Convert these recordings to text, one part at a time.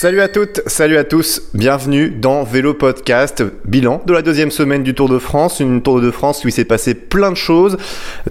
Salut à toutes, salut à tous, bienvenue dans Vélo Podcast, bilan de la deuxième semaine du Tour de France, une Tour de France où il s'est passé plein de choses,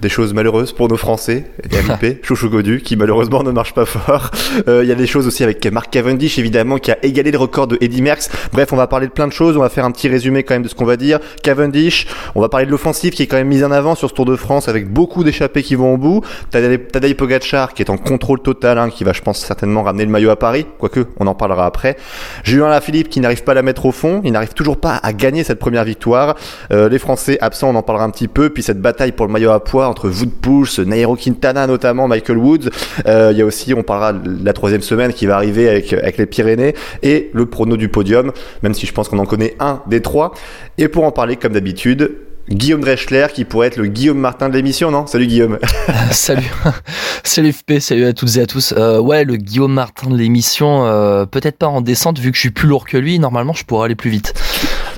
des choses malheureuses pour nos Français, RIP, Chouchou Godu, qui malheureusement ne marche pas fort. Euh, Il y a des choses aussi avec Mark Cavendish évidemment qui a égalé le record de Eddy Merckx. Bref, on va parler de plein de choses, on va faire un petit résumé quand même de ce qu'on va dire. Cavendish, on va parler de l'offensive qui est quand même mise en avant sur ce Tour de France avec beaucoup d'échappées qui vont au bout. Tadej Pogacar qui est en contrôle total, hein, qui va je pense certainement ramener le maillot à Paris, quoique on en parlera après. Julien Lafilippe qui n'arrive pas à la mettre au fond, il n'arrive toujours pas à gagner cette première victoire. Euh, les Français absents, on en parlera un petit peu. Puis cette bataille pour le maillot à poids entre Wood Pulse, Nairo Quintana notamment, Michael Woods. Euh, il y a aussi, on parlera la troisième semaine qui va arriver avec, avec les Pyrénées et le prono du podium, même si je pense qu'on en connaît un des trois. Et pour en parler, comme d'habitude, Guillaume Dreschler qui pourrait être le Guillaume Martin de l'émission, non? Salut Guillaume. salut, salut FP, salut à toutes et à tous. Euh, ouais, le Guillaume Martin de l'émission, euh, peut-être pas en descente vu que je suis plus lourd que lui. Normalement, je pourrais aller plus vite.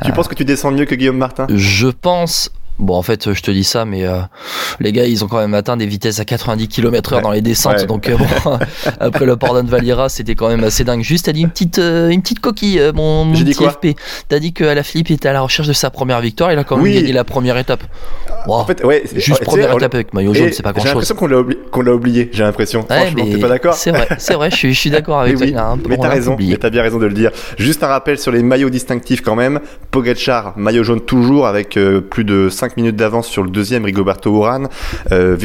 Tu penses que tu descends mieux que Guillaume Martin? Je pense. Bon, en fait, je te dis ça, mais euh, les gars, ils ont quand même atteint des vitesses à 90 km/h Ouais. dans les descentes. Ouais. Donc, euh, bon, après le Pardon de Valira, c'était quand même assez dingue. Juste, t'as dit une petite, euh, une petite coquille, mon, mon J'ai petit FP. T'as dit que la Philippe était à la recherche de sa première victoire. Il a quand même Oui. gagné la première étape. Wow. En fait, ouais, Juste première étape avec maillot jaune, c'est pas J'ai grand chose. l'impression qu'on l'a oublié, j'ai l'impression. Ouais, Franchement, t'es pas d'accord C'est vrai, c'est vrai, je suis, je suis d'accord avec Mais toi. oui, mais t'as raison, oublié. mais t'as bien raison de le dire. Juste un rappel sur les maillots distinctifs quand même. Pogacar, maillot jaune toujours avec plus de 5 minutes d'avance sur le deuxième Rigoberto Urán. Euh,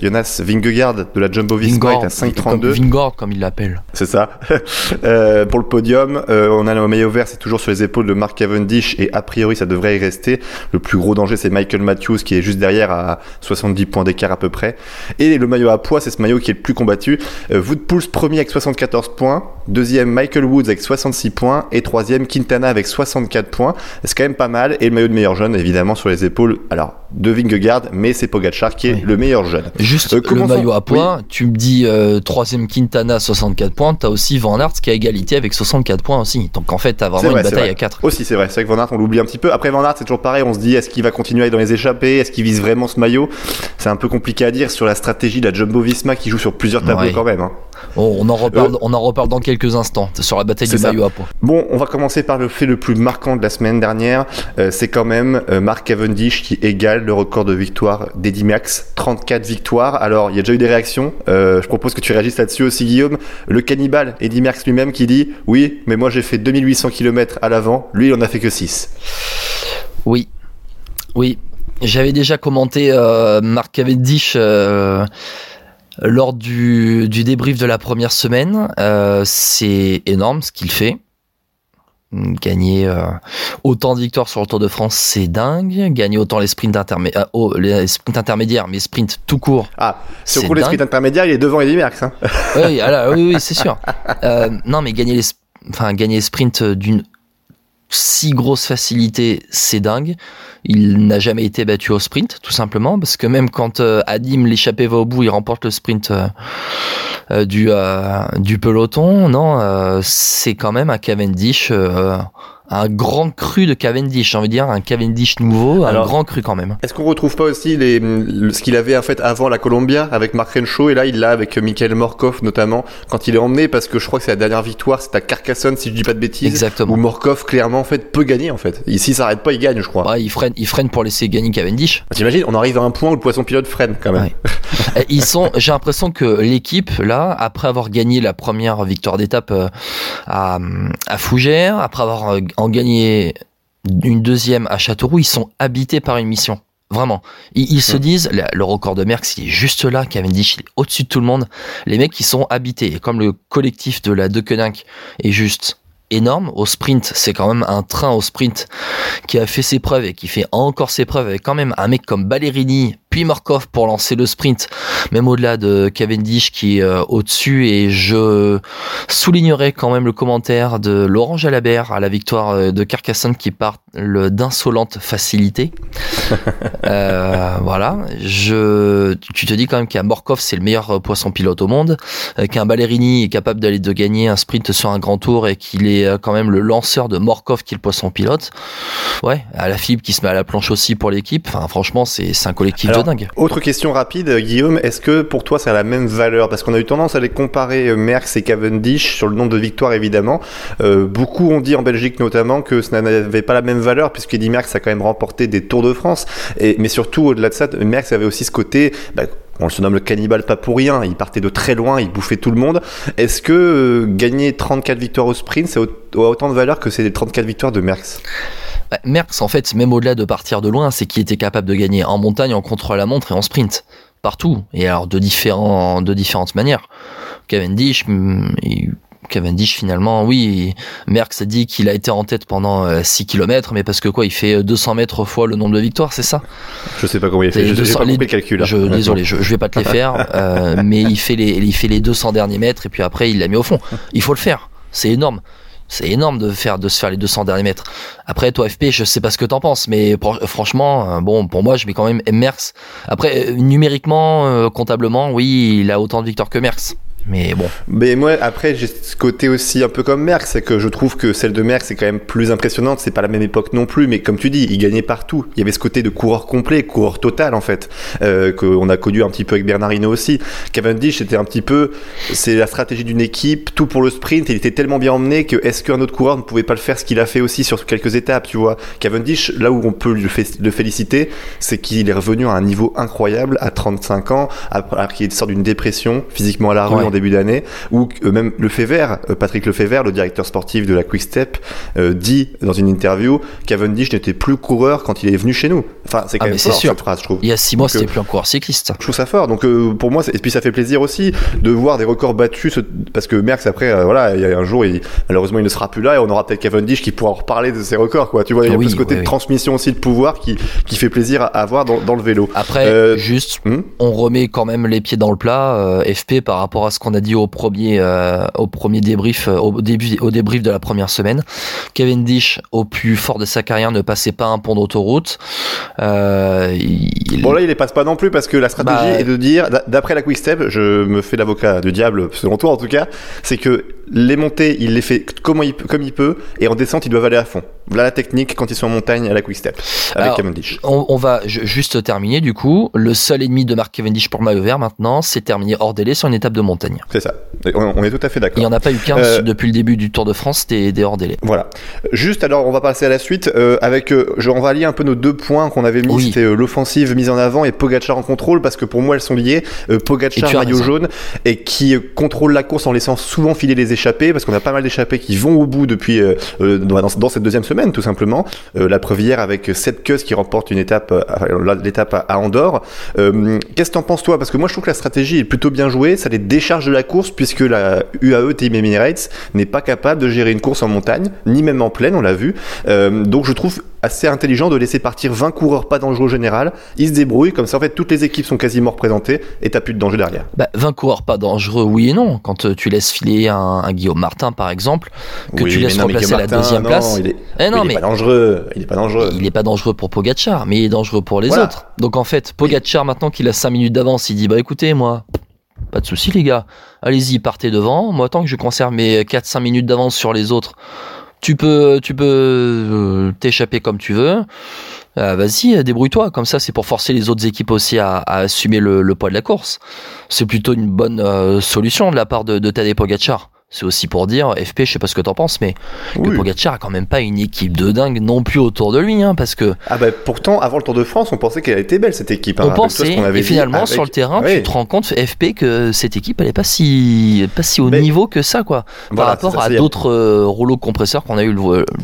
Jonas, Vingegaard de la Jumbo Visma est à 5,32. comme Vingord, comme il l'appelle. C'est ça. Euh, pour le podium, euh, on a le maillot vert, c'est toujours sur les épaules de Mark Cavendish et a priori ça devrait y rester. Le plus gros danger c'est Michael Matthews qui est juste derrière à 70 points d'écart à peu près. Et le maillot à poids, c'est ce maillot qui est le plus combattu. Euh, Wood Pulse premier avec 74 points, deuxième Michael Woods avec 66 points et troisième Quintana avec 64 points. C'est quand même pas mal. Et le maillot de meilleur jeune évidemment sur les épaules. Alors de Vingegaard, mais c'est Pogacar qui est Oui. le meilleur jeune. Juste Euh, le maillot à points, tu me dis euh, troisième Quintana 64 points, t'as aussi Van Aert qui a égalité avec 64 points aussi. Donc en fait t'as vraiment vrai, une bataille à 4. Aussi, c'est vrai. C'est vrai que Van Aert, on l'oublie un petit peu. Après Van Aert, c'est toujours pareil. On se dit, est-ce qu'il va continuer à aller dans les échappées? Est-ce qu'il vise vraiment ce maillot? C'est un peu compliqué à dire sur la stratégie de la Jumbo Visma qui joue sur plusieurs tableaux Ouais. quand même. hein. On, en reparle, Euh, on en reparle dans quelques instants sur la bataille du maillot à. Bon, on va commencer par le fait le plus marquant de la semaine dernière. Euh, c'est quand même euh, Mark Cavendish qui égale le record de victoire d'Eddy Merckx. 34 victoires. Alors, il y a déjà eu des réactions. Je propose que tu réagisses là-dessus aussi, Guillaume. Le cannibale, Eddy Merckx lui-même, qui dit Oui, mais moi j'ai fait 2800 km à l'avant. Lui, il en a fait que 6. Oui, oui. J'avais déjà commenté euh, Marc Cavendish euh, lors du, du débrief de la première semaine. Euh, c'est énorme ce qu'il fait. Gagner euh, autant de victoires sur le Tour de France, c'est dingue. Gagner autant les sprints, intermé- euh, oh, les sprints intermédiaires, mais sprints tout court, Ah, sur coup, les sprints intermédiaires, il est devant Eddy Merckx. Hein. oui, alors, oui, oui, c'est sûr. Non, mais gagner les, enfin, gagner les sprints d'une si grosse facilité, c'est dingue. Il n'a jamais été battu au sprint, tout simplement, parce que même quand euh, Adim l'échappée va au bout, il remporte le sprint euh, euh, du du peloton. Non, c'est quand même un Cavendish. Un grand cru de Cavendish, j'ai envie de dire, un Cavendish nouveau, Alors- un grand cru quand même. Est-ce qu'on retrouve pas aussi les, le- ce qu'il avait en fait avant la Columbia avec Mark Renshaw et là il l'a avec Michael Morkov notamment quand il est emmené parce que je crois que c'est la dernière victoire, c'est à Carcassonne si je dis pas de bêtises. Exactement. Où Morkov clairement en fait peut gagner en fait. Ici il s'arrête pas, il gagne je crois. Ouais, il freine, il freine pour laisser gagner Cavendish. T'imagines, on arrive à un point où le poisson pilote freine quand même. Ouais. Ils sont, j'ai l'impression que l'équipe là, après avoir gagné la première victoire d'étape euh, à, à Fougères, après avoir euh, en gagné une deuxième à Châteauroux, ils sont habités par une mission. Vraiment. Ils, ils se Mm. disent, le, le record de Merckx, il est juste là, Cavendish, il est au-dessus de tout le monde. Les mecs, ils sont habités. Et comme le collectif de la Deceuninck est juste énorme, au sprint, c'est quand même un train au sprint qui a fait ses preuves et qui fait encore ses preuves avec quand même un mec comme Ballerini, puis Morkov pour lancer le sprint, même au-delà de Cavendish qui est euh, au-dessus. Et je soulignerai quand même le commentaire de Laurent Jalabert à la victoire euh, de Carcassonne qui parle d'insolente facilité. euh, voilà, je, tu te dis quand même qu'un Morkov c'est le meilleur poisson pilote au monde, euh, qu'un Ballerini est capable d'aller de gagner un sprint sur un grand tour et qu'il est quand même le lanceur de Morkov qui est le poisson pilote. Ouais, à la fibre qui se met à la planche aussi pour l'équipe. Enfin, franchement, c'est un collectif autre question rapide, Guillaume, est-ce que pour toi ça a la même valeur? Parce qu'on a eu tendance à les comparer euh, Merckx et Cavendish sur le nombre de victoires évidemment. Euh, beaucoup ont dit en Belgique notamment que ça n'avait pas la même valeur puisqu'Eddie Merckx a quand même remporté des Tours de France. Et, mais surtout au-delà de ça, Merckx avait aussi ce côté... Bah, on se nomme le cannibale pas pour rien, il partait de très loin, il bouffait tout le monde. Est-ce que euh, gagner 34 victoires au sprint, ça a autant de valeur que ces 34 victoires de Merckx? Bah, Merckx, en fait, même au-delà de partir de loin, c'est qu'il était capable de gagner en montagne, en contre-la-montre et en sprint. Partout. Et alors, de, différents, de différentes manières. Cavendish, mm, Cavendish finalement, oui, Merckx a dit qu'il a été en tête pendant 6 euh, km, mais parce que quoi, il fait 200 mètres fois le nombre de victoires, c'est ça? Je sais pas comment il fait, je sais pas le calcul. Je, désolé, je, je vais pas te les faire, euh, mais il fait les, il fait les 200 derniers mètres et puis après il l'a mis au fond. Il faut le faire, c'est énorme c'est énorme de faire de se faire les 200 derniers mètres. Après toi FP, je sais pas ce que t'en penses, mais franchement, euh, bon pour moi je mets quand même Merckx. Après euh, numériquement, euh, comptablement, oui, il a autant de victoires que Merckx. Mais bon. Mais moi, après, j'ai ce côté aussi un peu comme Merck, c'est que je trouve que celle de Merck, c'est quand même plus impressionnante. C'est pas la même époque non plus, mais comme tu dis, il gagnait partout. Il y avait ce côté de coureur complet, coureur total, en fait, euh, qu'on a connu un petit peu avec Bernardino aussi. Cavendish, c'était un petit peu, c'est la stratégie d'une équipe, tout pour le sprint. Il était tellement bien emmené que est-ce qu'un autre coureur ne pouvait pas le faire ce qu'il a fait aussi sur quelques étapes, tu vois? Cavendish, là où on peut le féliciter, c'est qu'il est revenu à un niveau incroyable à 35 ans, alors qu'il sort d'une dépression physiquement à la rue début d'année, ou euh, même Lefebvre, euh, Patrick Lefebvre, le directeur sportif de la Quick Step, euh, dit dans une interview qu'Avendish n'était plus coureur quand il est venu chez nous. Enfin, c'est quand ah, même fort cette phrase, je trouve. Il y a six mois, c'était plus un coureur cycliste. Je trouve ça fort. Donc pour moi, et puis ça fait plaisir aussi de voir des records battus, parce que Merckx après, voilà, il y a un jour, il, malheureusement, il ne sera plus là, et on aura peut-être Cavendish qui pourra reparler de ses records, quoi. Tu vois, il y a oui, ce côté de transmission aussi de pouvoir qui, qui fait plaisir à avoir dans, dans le vélo. Après, juste, hmm on remet quand même les pieds dans le plat, FP par rapport à ce qu'on on a dit au premier, euh, au premier débrief, euh, au début, au débrief de la première semaine. Cavendish, au plus fort de sa carrière, ne passait pas un pont d'autoroute. Euh, Bon là, il les passe pas non plus parce que la stratégie bah, est de dire, d'après la Quick Step, je me fais l'avocat du diable, selon toi en tout cas, c'est que les montées, il les fait comment il, comme il peut, et en descente, ils doivent aller à fond. Voilà la technique quand ils sont en montagne à la Quick Step avec Cavendish. On, va juste terminer du coup. Le seul ennemi de Marc Cavendish pour maillot vert maintenant, c'est terminé hors délai sur une étape de C'est ça. On, est tout à fait d'accord. Il n'y en a pas eu qu'un euh, depuis le début du Tour de France, des hors délai. Voilà. Juste alors, on va passer à la suite euh, avec. Euh, je, on va lier un peu nos deux points qu'on avait mis. C'était l'offensive mise en avant et Pogacar en contrôle parce que pour moi elles sont liées. Pogacar maillot jaune et qui contrôle la course en laissant souvent filer les échappées parce qu'on a pas mal d'échappées qui vont au bout depuis dans, dans, cette deuxième semaine tout simplement. la preuve hier avec Kuss qui remporte une étape, l'étape à Andorre. Qu'est-ce que t'en penses toi? Parce que moi je trouve que la stratégie est plutôt bien jouée. Ça les décharge de la course puisque la UAE Team Emirates n'est pas capable de gérer une course en montagne, ni même en plaine, on l'a vu. Euh, donc je trouve assez intelligent de laisser partir 20 coureurs pas dangereux au général. Ils se débrouillent, comme ça en fait toutes les équipes sont quasiment représentées et t'as plus de danger derrière. Bah, 20 coureurs pas dangereux, oui et non. Quand euh, tu laisses filer un, Guillaume Martin par exemple, que tu laisses remplacer la deuxième place. Il est, eh non, il est pas dangereux. Il est pas dangereux. Il est pas dangereux pour Pogachar, mais il est dangereux pour les autres. Donc en fait, Pogachar maintenant qu'il a 5 minutes d'avance, il dit bah écoutez moi, pas de souci les gars. Allez-y, partez devant. Moi tant que je conserve mes 4-5 minutes d'avance sur les autres, tu peux tu peux euh, t'échapper comme tu veux. Euh, vas-y, débrouille-toi. Comme ça, c'est pour forcer les autres équipes aussi à, assumer le, poids de la course. C'est plutôt une bonne euh, solution de la part de, de Tadej c'est aussi pour dire, FP, je sais pas ce que t'en penses, mais que Pogacar a quand même pas une équipe de dingue non plus autour de lui, hein, parce que. Ah bah pourtant, avant le Tour de France, on pensait qu'elle était belle cette équipe. Hein, on pensait, et finalement sur le terrain, tu te rends compte, FP, que cette équipe, elle est pas si, pas si au niveau que ça, quoi, par rapport à d'autres euh, rouleaux compresseurs qu'on a eu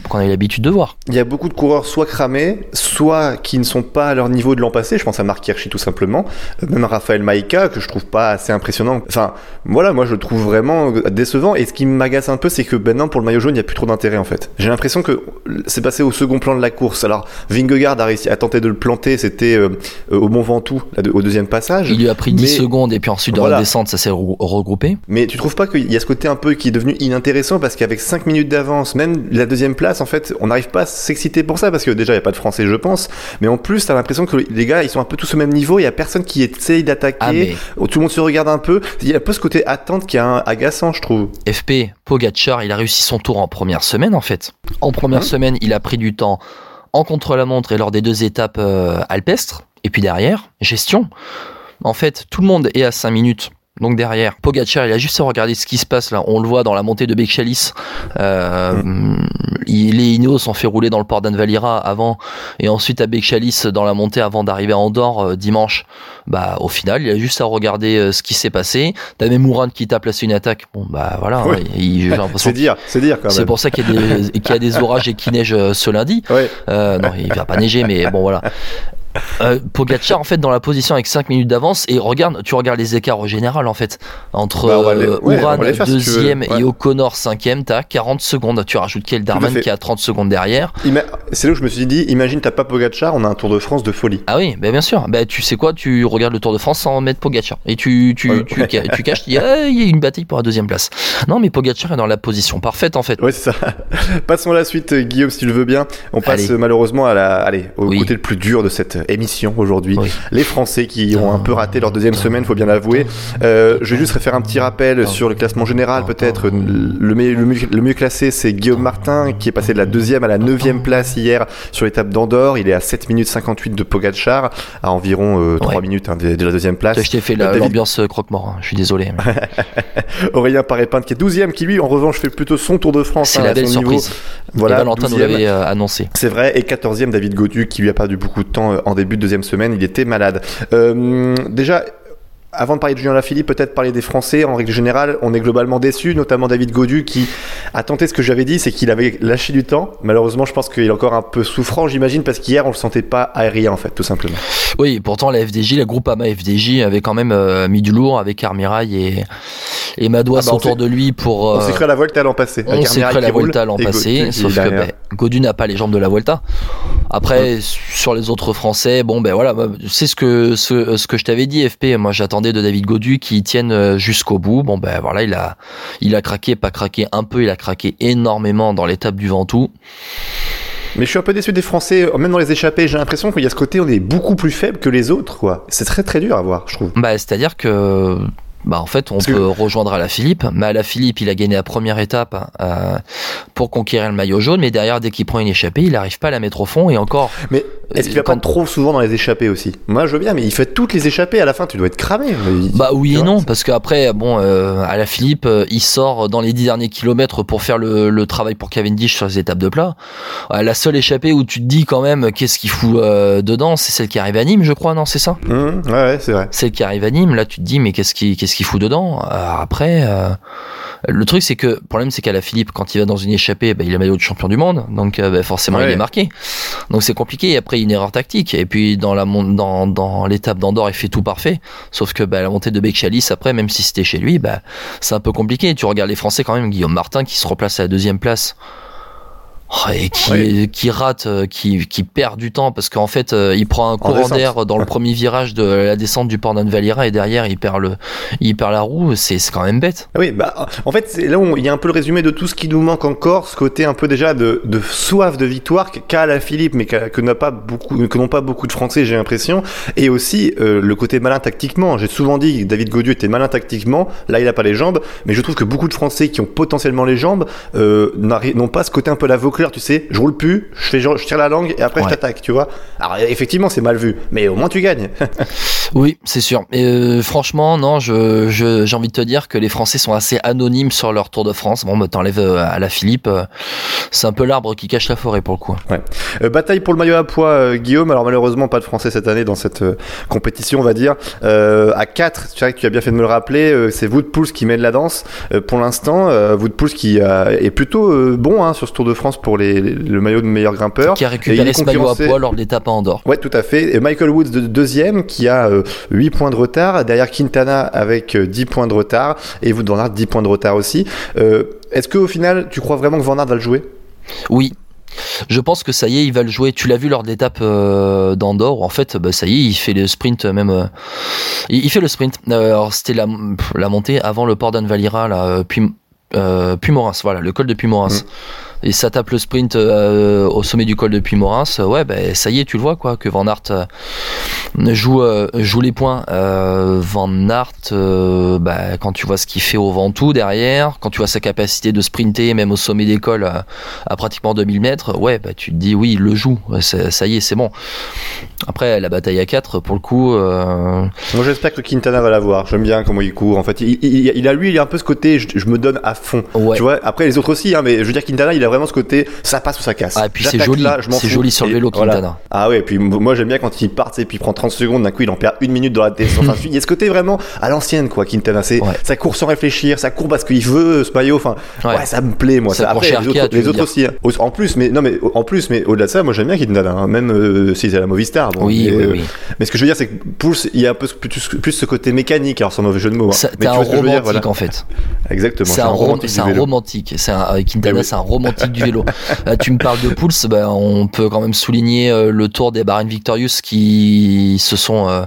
qu'on a eu l'habitude de voir. Il y a beaucoup de coureurs soit cramés, soit qui ne sont pas à leur niveau de l'an passé. Je pense à Marc Hirschi tout simplement, euh, même Raphaël Maïka que je trouve pas assez impressionnant. Enfin, voilà, moi je le trouve vraiment décevant Et ce qui m'agace un peu, c'est que maintenant pour le maillot jaune, il n'y a plus trop d'intérêt en fait. J'ai l'impression que c'est passé au second plan de la course. Alors Vingegaard a réussi à tenter de le planter, c'était euh, au Mont Ventoux, au deuxième passage. Il lui a pris 10 secondes et puis ensuite dans la descente, ça s'est regroupé. Mais tu trouves pas qu'il y a ce côté un peu qui est devenu inintéressant? Parce qu'avec 5 minutes d'avance, même la deuxième place, en fait, on n'arrive pas à s'exciter pour ça parce que déjà il n'y a pas de français, je pense. Mais en plus, t'as l'impression que les gars, ils sont un peu tous au même niveau. Il y a personne qui essaye d'attaquer. Ah, Tout le monde se regarde un peu. Il y a un peu ce côté attente qui est agaçant, je trouve. FP, Pogacar, il a réussi son tour en première semaine en fait. En première semaine, il a pris du temps en contre-la-montre et lors des deux étapes euh, alpestres. Et puis derrière, gestion. En fait, tout le monde est à 5 minutes donc derrière, Pogacar, il a juste à regarder ce qui se passe là. On le voit dans la montée de Bekchalis. Euh, mm. Les Ineos sont fait rouler dans le port d'Anvalira avant, et ensuite à Bekchalis dans la montée avant d'arriver à Andorre euh, dimanche. Bah au final, il a juste à regarder euh, ce qui s'est passé. T'as même Mourad qui t'a placé une attaque. Bon bah voilà. c'est dire, c'est dire quand même. C'est pour ça qu'il y, y, a des orages et qu'il neige euh, ce lundi. Euh, non, il va pas neiger, mais bon voilà euh, Pogacar en fait dans la position avec 5 minutes d'avance et regarde tu regardes les écarts au général en fait. Entre bah, euh, deuxième et O'Connor cinquième t'as 40 secondes. Tu rajoutes Kelderman qui a 30 secondes derrière. C'est là où je me suis dit imagine t'as pas Pogacar on a un Tour de France de folie. Ah oui bah, bien sûr. Bah, tu sais quoi tu regardes le Tour de France sans mettre Pogacar. Et tu tu, tu, tu, caches il y, a une bataille pour la deuxième place. Non mais Pogacar est dans la position parfaite en fait. Ouais c'est ça. Passons à la suite Guillaume si tu le veux bien. On passe malheureusement à la allez au côté le plus dur de cette émission aujourd'hui. Les Français qui ont un peu raté leur deuxième semaine, faut bien l'avouer. Euh, je vais juste faire un petit rappel sur le classement général. Peut-être le, le, mieux classé, c'est Guillaume Martin qui est passé de la deuxième à la neuvième place hier sur l'étape d'Andorre. Il est à 7 minutes 58 de Pogacar, à environ 3 euh, minutes hein, de, la deuxième place. Je t'ai fait l'ambiance euh, croque-mort, hein. je suis désolé. Aurélien Paré-Pinte qui est 12 qui lui en revanche fait plutôt son Tour de France. C'est hein, la belle surprise. Voilà, Valentin nous l'avait annoncé. C'est vrai. Et 14e David Godu qui lui a perdu beaucoup de temps en début de deuxième semaine, il était malade. Euh, déjà, avant de parler de Julien Lafilippe, peut-être parler des Français. En règle générale, on est globalement déçus, notamment David Godu qui a tenté ce que j'avais dit, c'est qu'il avait lâché du temps. Malheureusement, je pense qu'il est encore un peu souffrant, j'imagine, parce qu'hier, on le sentait pas aérien, en fait, tout simplement. Oui, pourtant, la FDJ, la Groupama FDJ avait quand même euh, mis du lourd avec Armirail et, et Madouas ah bah, autour de lui pour. on s'est cru à la Volta l'an passé. On s'est cru à la Volta l'an passé, sauf que ben, Godu n'a pas les jambes de la Volta. Après, sur les autres Français, bon, ben voilà, c'est ce que, ce, ce que je t'avais dit, FP. Moi, j'attendais de David Godu qui tienne euh, jusqu'au bout. Bon, ben voilà, il a, il a craqué, pas craqué un peu, il a craqué énormément dans l'étape du Ventoux. Mais je suis un peu déçu des Français, même dans les échappées, j'ai l'impression qu'il y a ce côté, on est beaucoup plus faible que les autres, quoi. C'est très très dur à voir, je trouve. Bah, c'est-à-dire que bah en fait on peut rejoindre à la Philippe. Mais à la Philippe il a gagné la première étape euh, pour conquérir le maillot jaune. Mais derrière dès qu'il prend une échappée il n'arrive pas à la mettre au fond. Et encore mais est-ce qu'il va pas trop souvent dans les échappées aussi? Moi je veux bien mais il fait toutes les échappées à la fin. Tu dois être cramé. Bah oui et non parce qu'après bon euh, à la Philippe euh, il sort dans les dix derniers kilomètres pour faire le, le travail pour Cavendish sur les étapes de plat. La seule échappée où tu te dis quand même qu'est-ce qu'il fout dedans c'est celle qui arrive à Nîmes je crois non c'est ça? Mmh, ouais, c'est vrai. Celle qui arrive à Nîmes là tu te dis mais qu'est-ce qui qu'est-ce qu'il fout dedans. Euh, après, euh, le truc c'est que le problème c'est qu'à la Philippe, quand il va dans une échappée, bah, il a maillot de champion du monde, donc euh, bah, forcément il est marqué. Donc c'est compliqué. Et après une erreur tactique. Et puis dans la dans, dans l'étape d'Andorre, il fait tout parfait. Sauf que bah, la montée de Becchalis après, même si c'était chez lui, bah, c'est un peu compliqué. Tu regardes les Français quand même, Guillaume Martin qui se replace à la deuxième place et qui, qui rate, euh, qui, qui perd du temps parce qu'en fait, euh, il prend un courant d'air dans le premier virage de la descente du port d'Anvalira et derrière, il perd, le, il perd la roue. C'est quand même bête. Ah oui, bah, en fait, c'est là où il y a un peu le résumé de tout ce qui nous manque encore, ce côté un peu déjà de, de soif de victoire qu'a la Philippe, mais que n'a pas beaucoup, que n'ont pas beaucoup de Français, j'ai l'impression. Et aussi euh, le côté malin tactiquement. J'ai souvent dit que David Godieu était malin tactiquement. Là, il a pas les jambes, mais je trouve que beaucoup de Français qui ont potentiellement les jambes n'ont pas ce côté un peu tu sais, je roule plus, je, fais, je tire la langue et après je t'attaque, tu vois. Alors effectivement, c'est mal vu, mais au moins tu gagnes. oui, c'est sûr. Et euh, franchement, non, je, j'ai envie de te dire que les Français sont assez anonymes sur leur Tour de France. Bon, bah, t'enlèves euh, à la Philippe, euh, c'est un peu l'arbre qui cache la forêt pour le coup. Ouais. bataille pour le maillot à poids, Guillaume. Alors malheureusement, pas de Français cette année dans cette compétition, on va dire. à 4, tu sais que tu as bien fait de me le rappeler, c'est Wood Pouls qui mène la danse. pour l'instant, Wood Pouls qui est plutôt bon hein, sur ce Tour de France pour les, le maillot de meilleur grimpeur. Qui a récupéré ce maillot à poids lors de l'étape à Andorre. Ouais, tout à fait. Et Michael Woods de deuxième, qui a euh, 8 points de retard. Derrière Quintana avec 10 points de retard. Et vous, Van Aert, 10 points de retard aussi. Est-ce qu'au final, tu crois vraiment que Van Aert va le jouer? Oui, je pense que ça y est, il va le jouer. Tu l'as vu lors de l'étape euh, d'Andorre. En fait, bah, ça y est, il fait le sprint même. Euh, il, fait le sprint. Euh, alors c'était la, la montée avant le port d'Anvalira, là, puis puis Voilà, le col de Puy-Morins. Mm et ça tape le sprint euh, au sommet du col de Puy-Morins, ouais, ben ça y est, tu le vois quoi, que Van Aert euh, joue euh, joue les points. Van Aert, bah, quand tu vois ce qu'il fait au Ventoux derrière, quand tu vois sa capacité de sprinter même au sommet des cols à, pratiquement 2000 mètres, ouais, bah, tu te dis oui, il le joue, ça y est, c'est bon. Après la bataille à 4 pour le coup. Moi j'espère que Quintana va l'avoir. J'aime bien comment il court. En fait, il, a lui, il a un peu ce côté, je, me donne à fond. Tu vois. Après les autres aussi, hein, mais je veux dire Quintana, il a vraiment ce côté, ça passe ou ça casse. Ah, et puis c'est joli, c'est joli sur le vélo, Quintana. Ah ouais, et puis moi j'aime bien quand il part, et puis il prend 30 secondes, d'un coup il en perd une minute dans la descente. enfin, il y a ce côté vraiment à l'ancienne, quoi, Quintana. C'est, ça court sans réfléchir, ça court parce qu'il veut ce maillot. Enfin, ouais. ça me plaît, moi. Ça, après, les autres, aussi. Hein. En plus, mais non, mais en plus, mais au-delà de ça, moi j'aime bien Quintana, hein, même euh, si c'est la Movistar. Bon, oui, oui, oui, Mais ce que je veux dire, c'est que Pouls, il y a un peu plus, ce côté mécanique, alors sans mauvais jeu de mots. Hein. Mais un romantique en fait. Exactement. C'est un, romantique. C'est un Quintana, c'est un romantique du vélo. Euh, tu me parles de Pouls, bah, on peut quand même souligner euh, le tour des Bahrain Victorious qui se sont euh,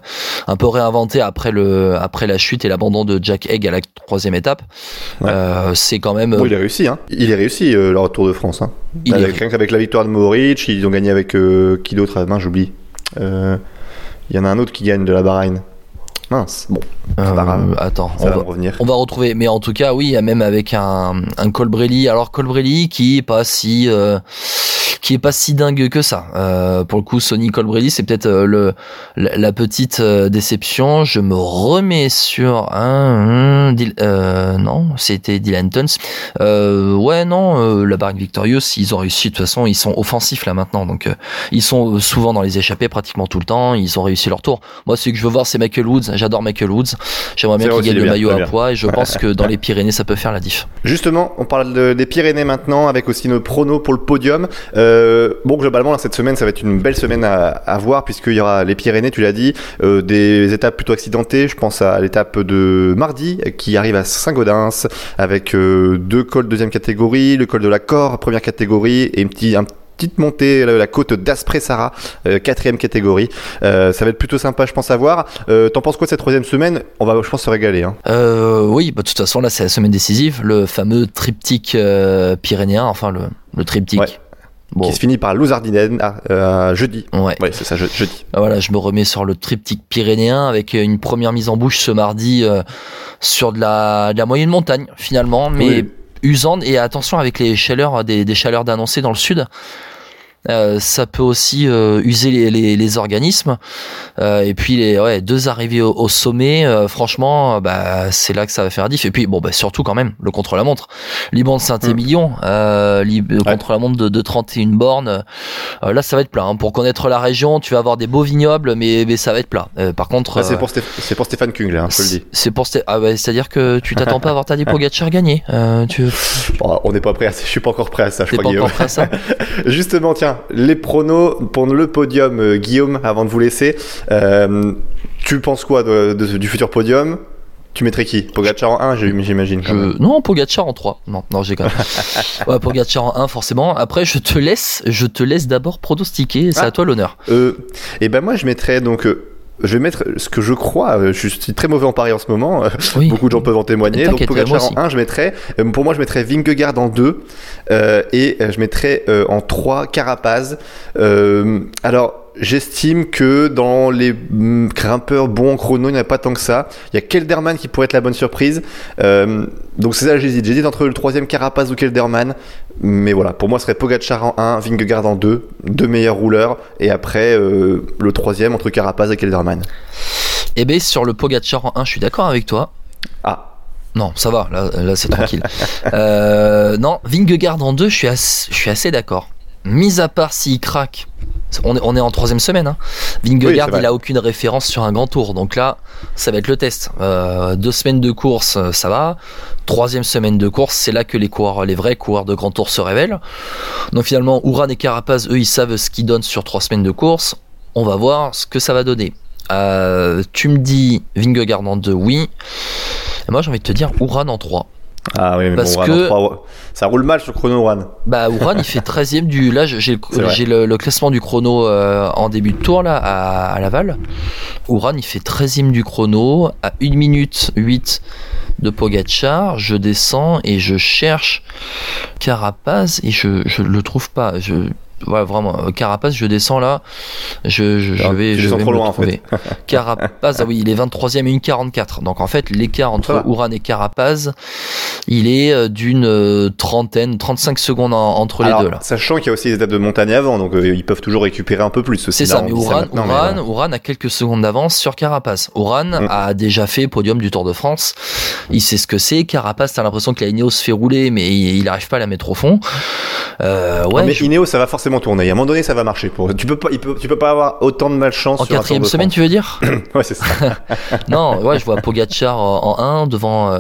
un peu réinventés après le après la chute et l'abandon de Jack Egg à la troisième étape. c'est quand même. il est réussi, hein. Il est réussi leur Tour de France. Hein. Il avec, est... avec la victoire de Mohoric, ils ont gagné avec qui d'autre? Main, j'oublie. Il y en a un autre qui gagne de la Bahreïn. Mince, bon. attends, on va, revenir. on va retrouver. Mais en tout cas, oui, même avec un, un Colbrelli. Alors Colbrelli qui est pas si qui est pas si dingue que ça. Euh, pour le coup, Sony Colbrelli, c'est peut-être euh, le la, petite euh, déception. Je me remets sur un, non, c'était Dylan Tuns. ouais, non, la barque Victorious, ils ont réussi. De toute façon, ils sont offensifs là maintenant, donc ils sont souvent dans les échappées pratiquement tout le temps. Ils ont réussi leur tour. Moi, ce que je veux voir, c'est Michael Woods. J'adore Michael Woods. J'aimerais bien qu'il gagne le maillot à poids et je pense que dans les Pyrénées, ça peut faire la diff. Justement, on parle des Pyrénées maintenant avec aussi nos pronos pour le podium. Euh, bon, globalement, cette semaine, ça va être une belle semaine à, voir, puisqu'il y aura les Pyrénées, tu l'as dit, euh, des étapes plutôt accidentées. Je pense à l'étape de mardi, qui arrive à Saint-Gaudens, avec euh, deux cols deuxième catégorie, le col de la Cor, première catégorie, et une petite, petite montée, la, côte d'Aspressara, quatrième catégorie. ça va être plutôt sympa, je pense, à voir. T'en penses quoi de cette troisième semaine? On va, je pense, se régaler. Hein. oui, bah, de toute façon, là, c'est la semaine décisive. Le fameux triptyque pyrénéen, enfin, le, le triptyque qui se finit par Louzardinen euh, jeudi. Ouais, c'est ça, jeudi. Ah, voilà, je me remets sur le triptyque pyrénéen avec une première mise en bouche ce mardi euh, sur de la, de la, moyenne montagne finalement, mais usante et attention avec les chaleurs des, des chaleurs d'annoncer dans le sud. Euh, ça peut aussi euh, user les, les, les organismes. Euh, et puis les ouais, deux arrivées au, sommet, franchement, bah, c'est là que ça va faire diff. Et puis bon, bah, surtout quand même le contre-la-montre. Liban de Saint-Émilion, mm. contre-la-montre de, de 31 bornes. là, ça va être plat. Hein. Pour connaître la région, tu vas avoir des beaux vignobles, mais, mais ça va être plat. par contre, ah, c'est pour, pour, Stéphane Kung là, hein, je le dis. C'est pour ah, bah, c'est-à-dire que tu t'attends pas à avoir Tadej Pogacar gagner. tu... on n'est pas prêt à. Je suis pas encore prêt à ça. Je crois, pas encore prêt à ça. Justement, tiens, les pronos pour le podium, euh, Guillaume, avant de vous laisser. Euh, tu penses quoi du futur podium? Tu mettrais qui? Pogacar en 1, j'imagine. Non, Pogacar en 3. Non, non, j'ai quand même. ouais, Pogacar en 1, forcément. Après, je te laisse, je te laisse d'abord pronostiquer. C'est à ah. toi l'honneur. Euh, et eh ben moi, je mettrais donc je vais mettre ce que je crois. Euh, je suis très mauvais en Paris en ce moment. Beaucoup de gens peuvent en témoigner. Donc Pogacar en 1, je mettrais. Euh, pour moi, je mettrais Vingegaard en 2 euh, et je mettrais en 3 Carapaz. alors J'estime que dans les mm, grimpeurs bons en chrono, il n'y en a pas tant que ça. Il y a Kelderman qui pourrait être la bonne surprise. Euh, donc c'est ça, j'hésite. J'hésite entre le troisième Carapaz ou Kelderman. Mais voilà, pour moi, ce serait Pogacar en 1, Vingegaard en 2, deux meilleurs rouleurs. Et après, euh, le troisième entre Carapaz et Kelderman. Eh bien, sur le Pogacar en 1, je suis d'accord avec toi. Ah. Non, ça va, là, là c'est tranquille. euh, non, Vingegaard en 2, je suis, je suis assez d'accord. Mis à part s'il craque on est, on est en troisième semaine. Hein. Vingegaard, il a aucune référence sur un grand tour. Donc là, ça va être le test. Euh, deux semaines de course, euh, ça va. Troisième semaine de course, c'est là que les coureurs, les vrais coureurs de grand tour se révèlent. Donc finalement, Ouran et Carapaz, eux, ils savent ce qu'ils donnent sur trois semaines de course. On va voir ce que ça va donner. Euh, tu me dis Vingegaard en 2, oui. Et moi, j'ai envie de te dire Ouran en 3. Ah oui, mais Parce bon, que- ça roule mal sur chrono Ouran. Bah, Ouran, il fait 13 e du. Là, j'ai le, le, classement du chrono euh, en début de tour, là, à, à Laval. Ouran, il fait 13 e du chrono, à 1 minute 8 de Pogachar. Je descends et je cherche Carapaz et je, je le trouve pas. Je. Ouais, vraiment, euh, Carapaz, je descends là, je, je, je Ah, vais, je vais trop me loin, en fait. Carapaz, ah oui, il est 23ème et 1,44. Donc en fait, l'écart entre. Ouran et Carapaz, il est euh, d'une euh, trentaine, 35 secondes en- entre les deux là. Sachant qu'il y a aussi des étapes de montagne avant, donc euh, ils peuvent toujours récupérer un peu plus. C'est ça, mais Ouran, a quelques secondes d'avance sur Carapaz. Ouran Mm. a déjà fait podium du Tour de France. Il sait ce que c'est. Carapaz, t'as l'impression que la Ineos se fait rouler, mais il n'arrive pas à la mettre au fond. Euh, ouais, mais je- Ineos, ça va forcément tourner. À un moment donné, ça va marcher. Pour... Tu peux pas, il peut- tu peux pas avoir autant de malchance en sur quatrième de semaine, tu veux dire. Ouais, c'est ça. Non, ouais, je vois Pogacar en 1 devant euh,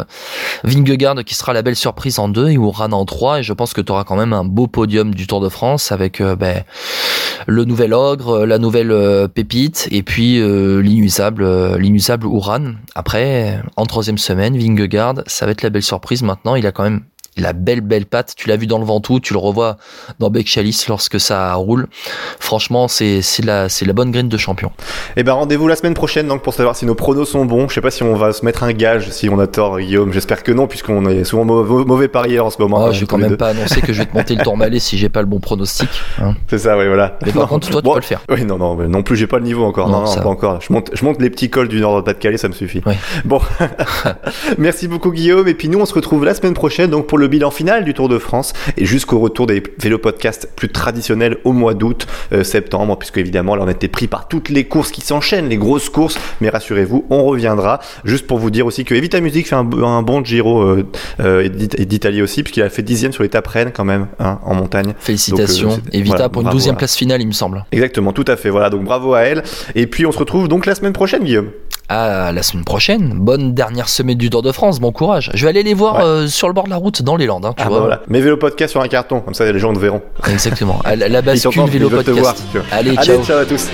Vingegaard qui sera la belle surprise en 2 et Ouran en 3 et je pense que tu auras quand même un beau podium du Tour de France avec euh, ben, le nouvel ogre, euh, la nouvelle euh, pépite et puis euh, l'inusable euh, l'inusable Ouran. Après en troisième semaine Vingegaard, ça va être la belle surprise maintenant, il a quand même la belle belle patte, tu l'as vu dans le Ventoux, tu le revois dans Beck Chalice lorsque ça roule. Franchement, c'est c'est la c'est la bonne graine de champion. Et ben rendez-vous la semaine prochaine donc pour savoir si nos pronos sont bons. Je sais pas si on va se mettre un gage si on a tort, Guillaume. J'espère que non puisqu'on est souvent mauvais, mauvais en ce moment. Oh, hein, je vais quand même pas annoncer que je vais te monter le tourmalet si j'ai pas le bon pronostic. hein. C'est ça, oui, voilà. Mais par Non. contre, toi, tu peux le faire. Oui, non, non, non plus, j'ai pas le niveau encore. Non, Non, non, pas va. encore. Je monte, je monte les petits cols du nord de Pas-de-Calais, ça me suffit. Oui. Bon, merci beaucoup Guillaume. Et puis nous, on se retrouve la semaine prochaine donc pour le bilan final du Tour de France et jusqu'au retour des vélo podcasts plus traditionnels au mois d'août, euh, septembre, puisque évidemment là on a été pris par toutes les courses qui s'enchaînent, les grosses courses. Mais rassurez-vous, on reviendra. Juste pour vous dire aussi que Evita Music fait un, un bon Giro euh, euh, et d'Italie aussi, puisqu'il a fait dixième sur l'étape Rennes quand même hein, en montagne. Félicitations. Donc, Evita voilà, pour une bravo 12 e à- place finale, il me semble. Exactement, tout à fait. Voilà, donc bravo à elle. Et puis on se retrouve donc la semaine prochaine, Guillaume. À la semaine prochaine. Bonne dernière semaine du Tour de France. Bon courage. Je vais aller les voir Ouais. euh, sur le bord de la route dans les Landes. hein, tu Ah, vois. bah voilà. Mes vélo podcasts sur un carton, comme ça les gens te verront. Exactement. À la, bascule vélo podcast. voir, si tu veux. Allez, Allez, ciao. ciao à tous.